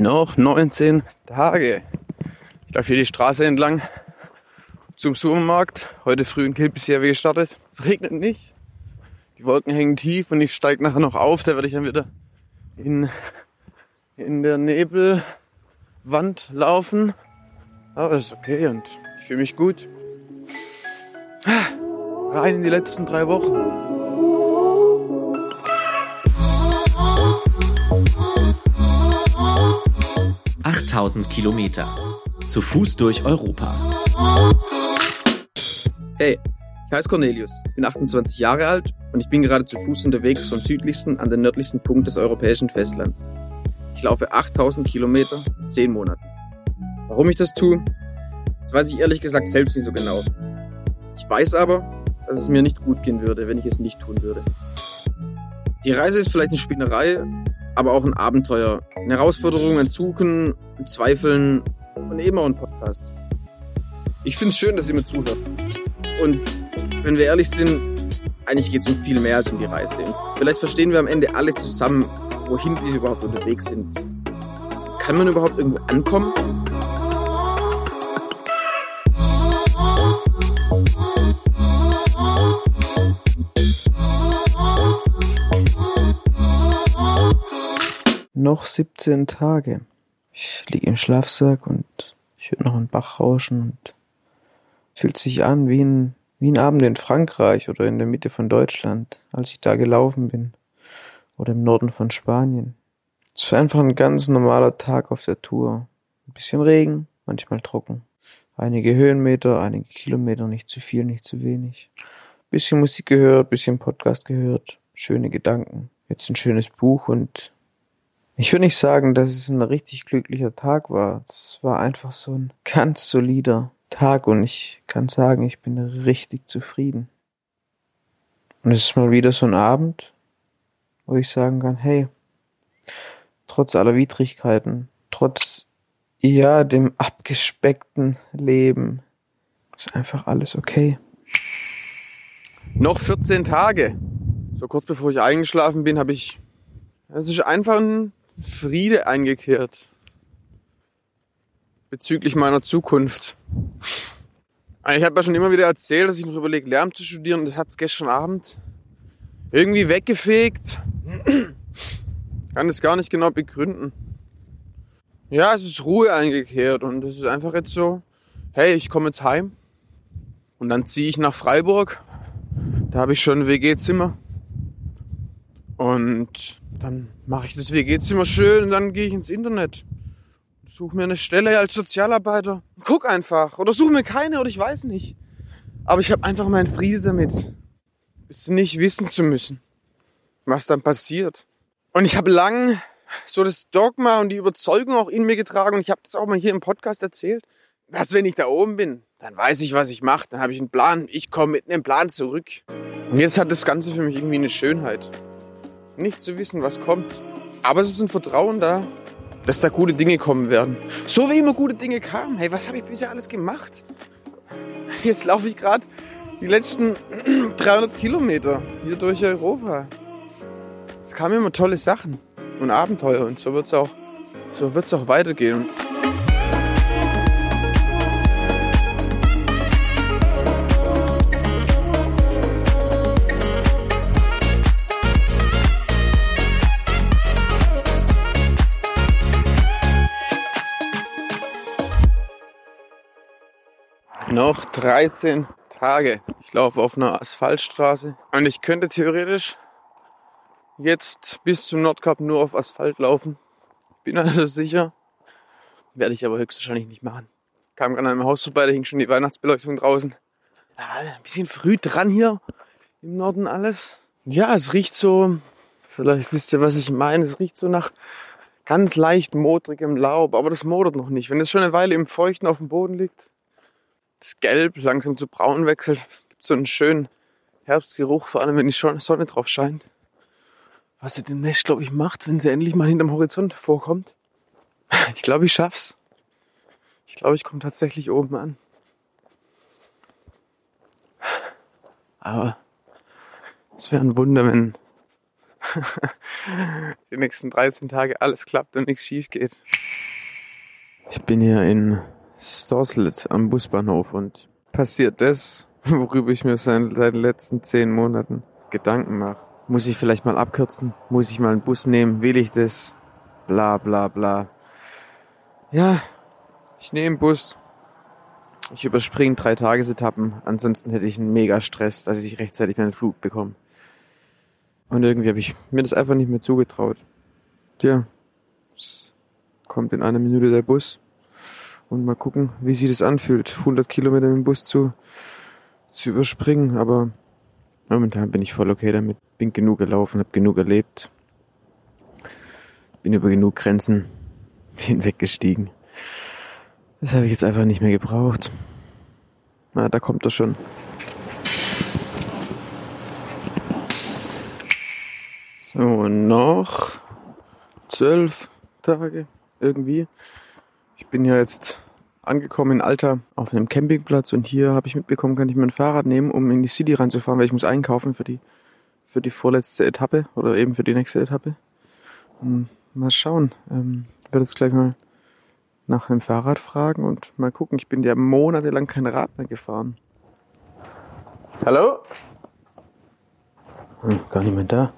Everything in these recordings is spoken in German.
Noch 19 Tage. Ich laufe hier die Straße entlang zum Supermarkt. Heute früh in Kilpisjärve gestartet. Es regnet nicht. Die Wolken hängen tief und ich steige nachher noch auf. Da werde ich dann wieder in, in der Nebelwand laufen. Aber ist okay und ich fühle mich gut. Rein in die letzten drei Wochen. 8000 Kilometer. Zu Fuß durch Europa. Hey, ich heiße Cornelius, bin 28 Jahre alt und ich bin gerade zu Fuß unterwegs vom südlichsten an den nördlichsten Punkt des europäischen Festlands. Ich laufe 8000 Kilometer in 10 Monaten. Warum ich das tue, das weiß ich ehrlich gesagt selbst nicht so genau. Ich weiß aber, dass es mir nicht gut gehen würde, wenn ich es nicht tun würde. Die Reise ist vielleicht eine Spinnerei, aber auch ein Abenteuer. Eine Herausforderung, ein Suchen, ein Zweifeln und eben auch ein Podcast. Ich finde es schön, dass ihr mir zuhört. Und wenn wir ehrlich sind, eigentlich geht es um viel mehr als um die Reise. Und vielleicht verstehen wir am Ende alle zusammen, wohin wir überhaupt unterwegs sind. Kann man überhaupt irgendwo ankommen? Noch 17 Tage. Ich liege im Schlafsack und ich höre noch einen Bach rauschen und fühlt sich an wie ein, wie ein Abend in Frankreich oder in der Mitte von Deutschland, als ich da gelaufen bin. Oder im Norden von Spanien. Es war einfach ein ganz normaler Tag auf der Tour. Ein bisschen Regen, manchmal trocken. Einige Höhenmeter, einige Kilometer, nicht zu viel, nicht zu wenig. Bisschen Musik gehört, bisschen Podcast gehört, schöne Gedanken. Jetzt ein schönes Buch und ich würde nicht sagen, dass es ein richtig glücklicher Tag war. Es war einfach so ein ganz solider Tag und ich kann sagen, ich bin richtig zufrieden. Und es ist mal wieder so ein Abend, wo ich sagen kann, hey, trotz aller Widrigkeiten, trotz, ja, dem abgespeckten Leben, ist einfach alles okay. Noch 14 Tage. So kurz bevor ich eingeschlafen bin, habe ich, es ist einfach ein Friede eingekehrt bezüglich meiner Zukunft. Ich habe ja schon immer wieder erzählt, dass ich noch überlege, Lärm zu studieren. Das hat es gestern Abend irgendwie weggefegt. Kann das gar nicht genau begründen. Ja, es ist Ruhe eingekehrt und es ist einfach jetzt so, hey, ich komme jetzt heim und dann ziehe ich nach Freiburg. Da habe ich schon ein WG-Zimmer. Und dann mache ich das WG-Zimmer schön und dann gehe ich ins Internet. Suche mir eine Stelle als Sozialarbeiter. Guck einfach. Oder suche mir keine oder ich weiß nicht. Aber ich habe einfach meinen Friede damit. Es nicht wissen zu müssen, was dann passiert. Und ich habe lang so das Dogma und die Überzeugung auch in mir getragen und ich habe das auch mal hier im Podcast erzählt, dass wenn ich da oben bin, dann weiß ich, was ich mache, dann habe ich einen Plan, ich komme mit einem Plan zurück. Und jetzt hat das Ganze für mich irgendwie eine Schönheit nicht zu wissen, was kommt. Aber es ist ein Vertrauen da, dass da gute Dinge kommen werden. So wie immer gute Dinge kamen. Hey, was habe ich bisher alles gemacht? Jetzt laufe ich gerade die letzten 300 Kilometer hier durch Europa. Es kamen immer tolle Sachen und Abenteuer und so wird es auch, so auch weitergehen. Noch 13 Tage. Ich laufe auf einer Asphaltstraße und ich könnte theoretisch jetzt bis zum Nordkap nur auf Asphalt laufen. Bin also sicher. Werde ich aber höchstwahrscheinlich nicht machen. Kam gerade an einem Haus vorbei, da hing schon die Weihnachtsbeleuchtung draußen. Ja, ein bisschen früh dran hier im Norden alles. Ja, es riecht so, vielleicht wisst ihr, was ich meine. Es riecht so nach ganz leicht modrigem Laub, aber das modert noch nicht. Wenn es schon eine Weile im Feuchten auf dem Boden liegt, das Gelb langsam zu braun wechselt, gibt so einen schönen Herbstgeruch, vor allem wenn die Sonne drauf scheint. Was sie demnächst, glaube ich, macht, wenn sie endlich mal hinterm Horizont vorkommt. Ich glaube, ich schaff's. Ich glaube, ich komme tatsächlich oben an. Aber es wäre ein Wunder, wenn die nächsten 13 Tage alles klappt und nichts schief geht. Ich bin hier in Storslet am Busbahnhof und passiert das, worüber ich mir seit den letzten zehn Monaten Gedanken mache. Muss ich vielleicht mal abkürzen? Muss ich mal einen Bus nehmen? Will ich das? Bla bla bla. Ja, ich nehme Bus. Ich überspringe drei Tagesetappen. Ansonsten hätte ich einen mega Stress, dass ich rechtzeitig meinen Flug bekomme. Und irgendwie habe ich mir das einfach nicht mehr zugetraut. Tja, es kommt in einer Minute der Bus. Und mal gucken, wie sich das anfühlt, 100 Kilometer dem Bus zu, zu überspringen. Aber momentan bin ich voll okay damit. Bin genug gelaufen, habe genug erlebt. Bin über genug Grenzen hinweggestiegen. Das habe ich jetzt einfach nicht mehr gebraucht. Na, da kommt er schon. So, noch zwölf Tage irgendwie. Ich bin ja jetzt angekommen in Alter auf einem Campingplatz und hier habe ich mitbekommen, kann ich mein Fahrrad nehmen, um in die City reinzufahren, weil ich muss einkaufen für die, für die vorletzte Etappe oder eben für die nächste Etappe. Und mal schauen. Ähm, ich werde jetzt gleich mal nach einem Fahrrad fragen und mal gucken. Ich bin ja monatelang kein Rad mehr gefahren. Hallo? Hm, gar niemand da.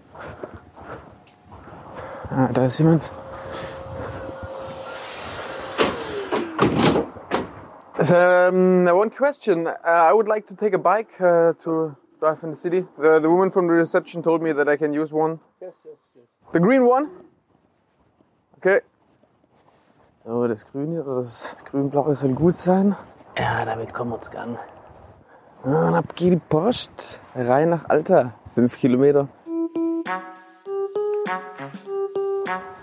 Ah, da ist jemand. Um, one question. Uh, I would like to take a bike uh, to drive in the city. The, the woman from the reception told me that I can use one. Yes, yes, yes. The green one? Okay. So, das Grüne oder das Grün-Blaue soll gut sein. Ja, damit kommen wir uns gang. Ja, und ab geht die Post. Rein nach Alter. Fünf Kilometer.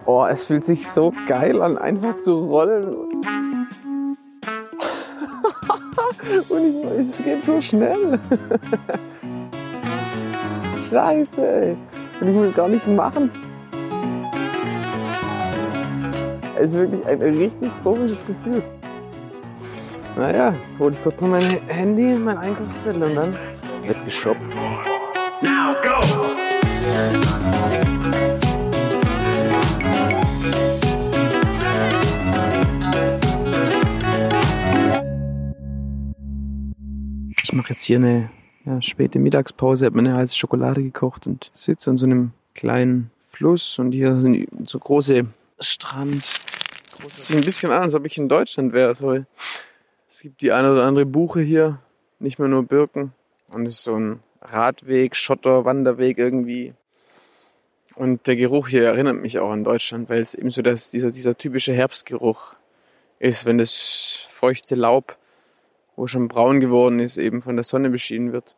Oh, es fühlt sich so geil an, einfach zu rollen. Und ich, es geht so schnell. Scheiße, ey. Und ich will gar nichts machen. Es ist wirklich ein richtig komisches Gefühl. Naja, hol kurz noch mein Handy, mein Einkaufszettel und dann wird geshoppt. Now go! Jetzt hier eine ja, späte Mittagspause, habe mir eine heiße Schokolade gekocht und sitze an so einem kleinen Fluss und hier sind so große Strand. Sieht ein bisschen an, als ob ich in Deutschland wäre. So. Es gibt die eine oder andere Buche hier, nicht mehr nur Birken. Und es ist so ein Radweg, Schotter, Wanderweg irgendwie. Und der Geruch hier erinnert mich auch an Deutschland, weil es eben so das, dieser, dieser typische Herbstgeruch ist, wenn das feuchte Laub, wo schon braun geworden ist, eben von der Sonne beschienen wird.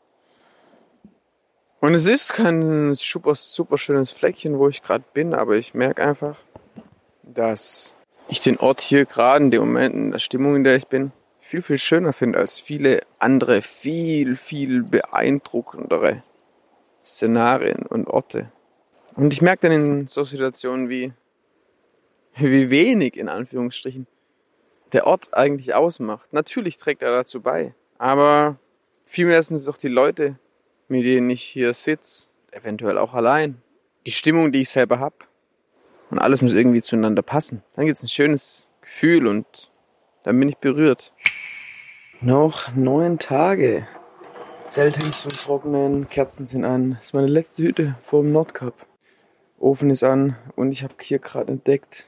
Und es ist kein super, super schönes Fleckchen, wo ich gerade bin, aber ich merke einfach, dass ich den Ort hier gerade in dem Moment, in der Stimmung, in der ich bin, viel, viel schöner finde als viele andere, viel, viel beeindruckendere Szenarien und Orte. Und ich merke dann in so Situationen wie, wie wenig, in Anführungsstrichen, der Ort eigentlich ausmacht. Natürlich trägt er dazu bei, aber vielmehr sind es doch die Leute, mit denen ich hier sitze, eventuell auch allein. Die Stimmung, die ich selber habe. Und alles muss irgendwie zueinander passen. Dann gibt es ein schönes Gefühl und dann bin ich berührt. Noch neun Tage. Zelt hängt zum Trocknen, Kerzen sind an. Das ist meine letzte Hütte vor dem Nordkap. Ofen ist an und ich habe hier gerade entdeckt,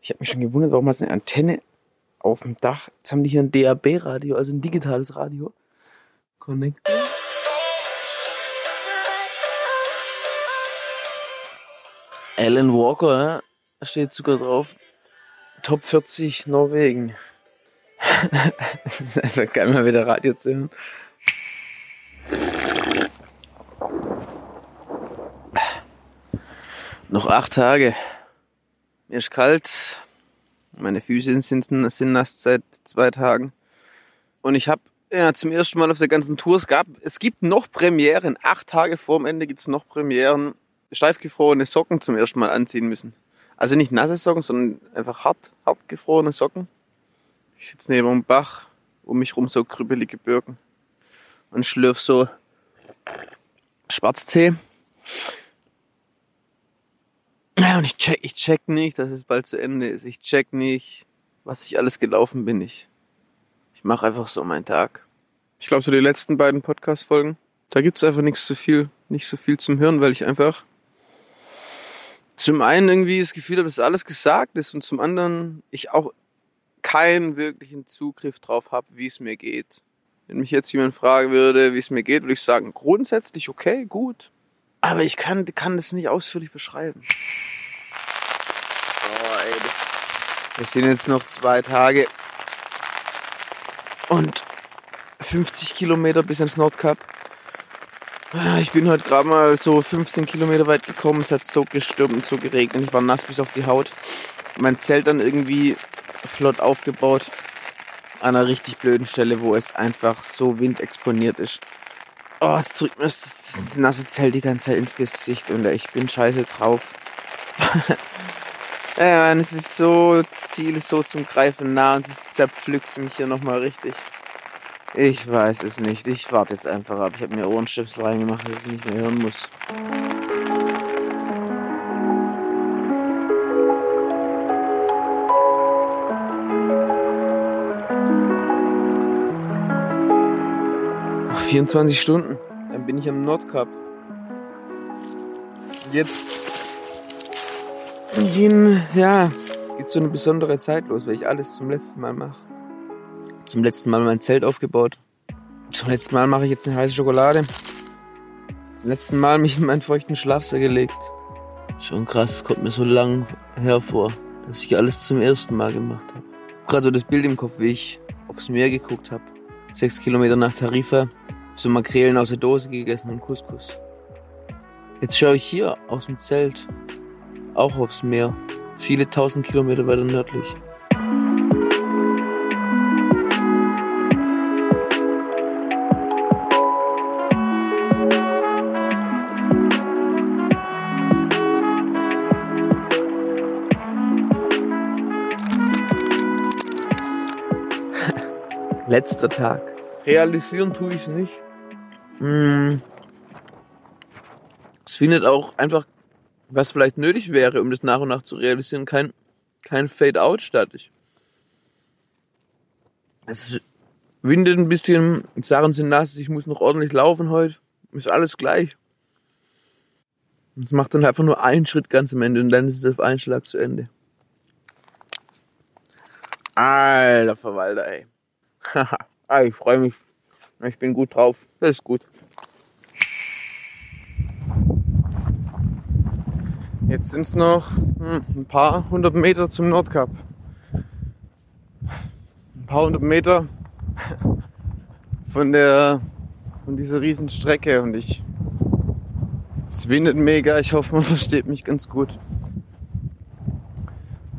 ich habe mich schon gewundert, warum hat es eine Antenne auf dem Dach? Jetzt haben die hier ein DAB-Radio, also ein digitales Radio. Connected. Alan Walker, steht sogar drauf. Top 40 Norwegen. Es ist einfach geil, mal wieder Radio zu hören. Noch acht Tage. Mir ist kalt. Meine Füße sind, sind nass seit zwei Tagen. Und ich habe ja, zum ersten Mal auf der ganzen Tour, es gab, es gibt noch Premieren. Acht Tage vorm Ende gibt's noch Premieren. Steif gefrorene Socken zum ersten Mal anziehen müssen. Also nicht nasse Socken, sondern einfach hart, hart gefrorene Socken. Ich sitze neben einem Bach, um mich rum so krüppelige Birken und schlürf so Schwarztee. Ja, und ich check, ich check nicht, dass es bald zu Ende ist. Ich check nicht, was ich alles gelaufen bin. Ich, ich mache einfach so meinen Tag. Ich glaube, so die letzten beiden Podcast-Folgen, da gibt's einfach nichts so viel, nicht so viel zum Hören, weil ich einfach zum einen irgendwie das Gefühl habe, dass alles gesagt ist und zum anderen ich auch keinen wirklichen Zugriff drauf habe, wie es mir geht. Wenn mich jetzt jemand fragen würde, wie es mir geht, würde ich sagen, grundsätzlich okay, gut. Aber ich kann, kann das nicht ausführlich beschreiben. Oh, ey, das, das sind jetzt noch zwei Tage und 50 Kilometer bis ins Nordkap. Ah, Ich bin heute gerade mal so 15 Kilometer weit gekommen. Es hat so gestürmt und so geregnet. Ich war nass bis auf die Haut. Mein Zelt dann irgendwie flott aufgebaut. An einer richtig blöden Stelle, wo es einfach so windexponiert ist. Oh, jetzt drückt mir das, das nasse Zelt die ganze Zeit ins Gesicht und ich bin scheiße drauf. ja, Mann, es ist so, das Ziel ist so zum Greifen nah und es zerpflückt mich hier nochmal richtig. Ich weiß es nicht. Ich warte jetzt einfach ab. Ich habe mir Ohrenstöpsel reingemacht, dass ich nicht mehr hören muss. Noch 24 Stunden. Bin ich am Nordkap. Jetzt gehen, ja, geht so eine besondere Zeit los, weil ich alles zum letzten Mal mache. Zum letzten Mal mein Zelt aufgebaut. Zum letzten Mal mache ich jetzt eine heiße Schokolade. Zum letzten Mal mich in meinen feuchten Schlafsack gelegt. Schon krass, kommt mir so lang hervor, dass ich alles zum ersten Mal gemacht habe. Gerade so das Bild im Kopf, wie ich aufs Meer geguckt habe. Sechs Kilometer nach Tarifa, so Makrelen aus der Dose gegessen und Couscous. Jetzt schaue ich hier aus dem Zelt auch aufs Meer, viele tausend Kilometer weiter nördlich. Letzter Tag. Realisieren tue ich es nicht. Hm. Es findet auch einfach, was vielleicht nötig wäre, um das nach und nach zu realisieren, kein, kein Fade-out statt. Ich, es windet ein bisschen, Sachen sind nass, ich muss noch ordentlich laufen heute. Ist alles gleich. Es macht dann einfach nur einen Schritt ganz am Ende und dann ist es auf einen Schlag zu Ende. Alter Verwalter, ey. Haha, ah, ich freue mich. Ich bin gut drauf. Das ist gut. Jetzt sind es noch hm, ein paar hundert Meter zum Nordkap. Ein paar hundert Meter von der von dieser riesen Strecke und ich es windet mega. Ich hoffe, man versteht mich ganz gut.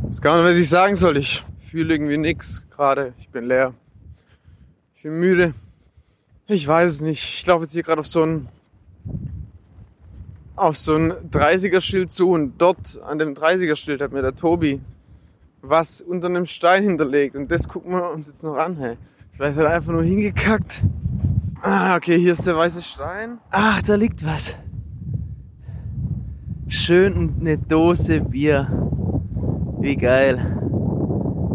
Weiß gar nicht, was ich sagen soll. Ich fühle irgendwie nix gerade. Ich bin leer. Ich bin müde. Ich weiß es nicht. Ich laufe jetzt hier gerade auf so ein auf so ein 30er-Schild zu und dort an dem 30er-Schild hat mir der Tobi was unter einem Stein hinterlegt und das gucken wir uns jetzt noch an. Hey. Vielleicht hat er einfach nur hingekackt. Ah, okay, hier ist der weiße Stein. Ach, da liegt was. Schön eine Dose Bier. Wie geil.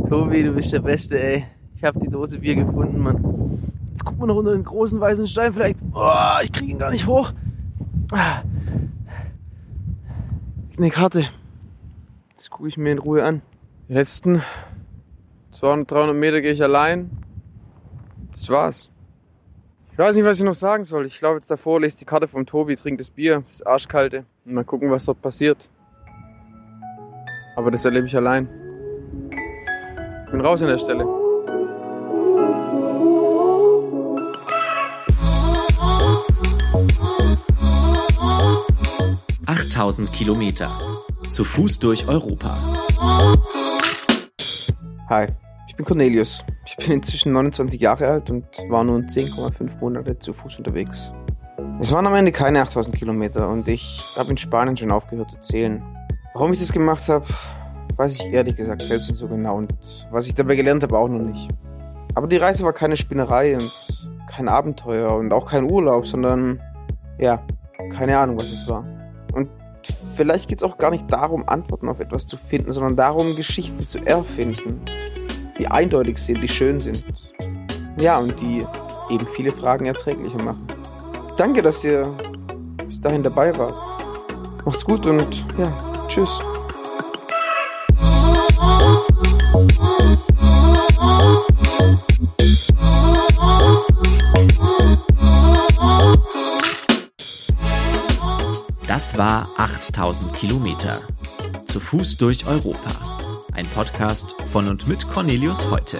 Tobi, du bist der Beste, ey. Ich habe die Dose Bier gefunden, Mann. Jetzt gucken wir noch unter den großen weißen Stein. Vielleicht. Oh, ich kriege ihn gar nicht hoch. Ah. Eine Karte. Das gucke ich mir in Ruhe an. Die letzten 200, 300 Meter gehe ich allein. Das war's. Ich weiß nicht, was ich noch sagen soll. Ich laufe jetzt davor, lese die Karte vom Tobi, trinke das Bier, das Arschkalte. Und mal gucken, was dort passiert. Aber das erlebe ich allein. Ich bin raus an der Stelle. 8000 Kilometer. Zu Fuß durch Europa. Hi, ich bin Cornelius. Ich bin inzwischen 29 Jahre alt und war nun 10,5 Monate zu Fuß unterwegs. Es waren am Ende keine 8000 Kilometer und ich habe in Spanien schon aufgehört zu zählen. Warum ich das gemacht habe, weiß ich ehrlich gesagt selbst nicht so genau und was ich dabei gelernt habe auch noch nicht. Aber die Reise war keine Spinnerei und kein Abenteuer und auch kein Urlaub, sondern ja, keine Ahnung, was es war. Und vielleicht geht es auch gar nicht darum, Antworten auf etwas zu finden, sondern darum, Geschichten zu erfinden. die eindeutig sind, die schön sind. Ja, und die eben viele Fragen erträglicher machen. Danke, dass ihr bis dahin dabei wart. Macht's gut und ja, tschüss. War 8000 Kilometer. Zu Fuß durch Europa. Ein Podcast von und mit Cornelius Heute.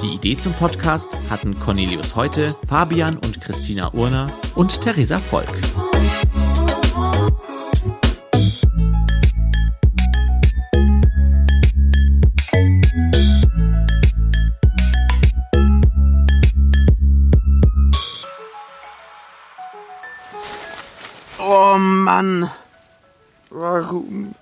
Die Idee zum Podcast hatten Cornelius Heute, Fabian und Christina Urner und Theresa Volk. Mann. Warum?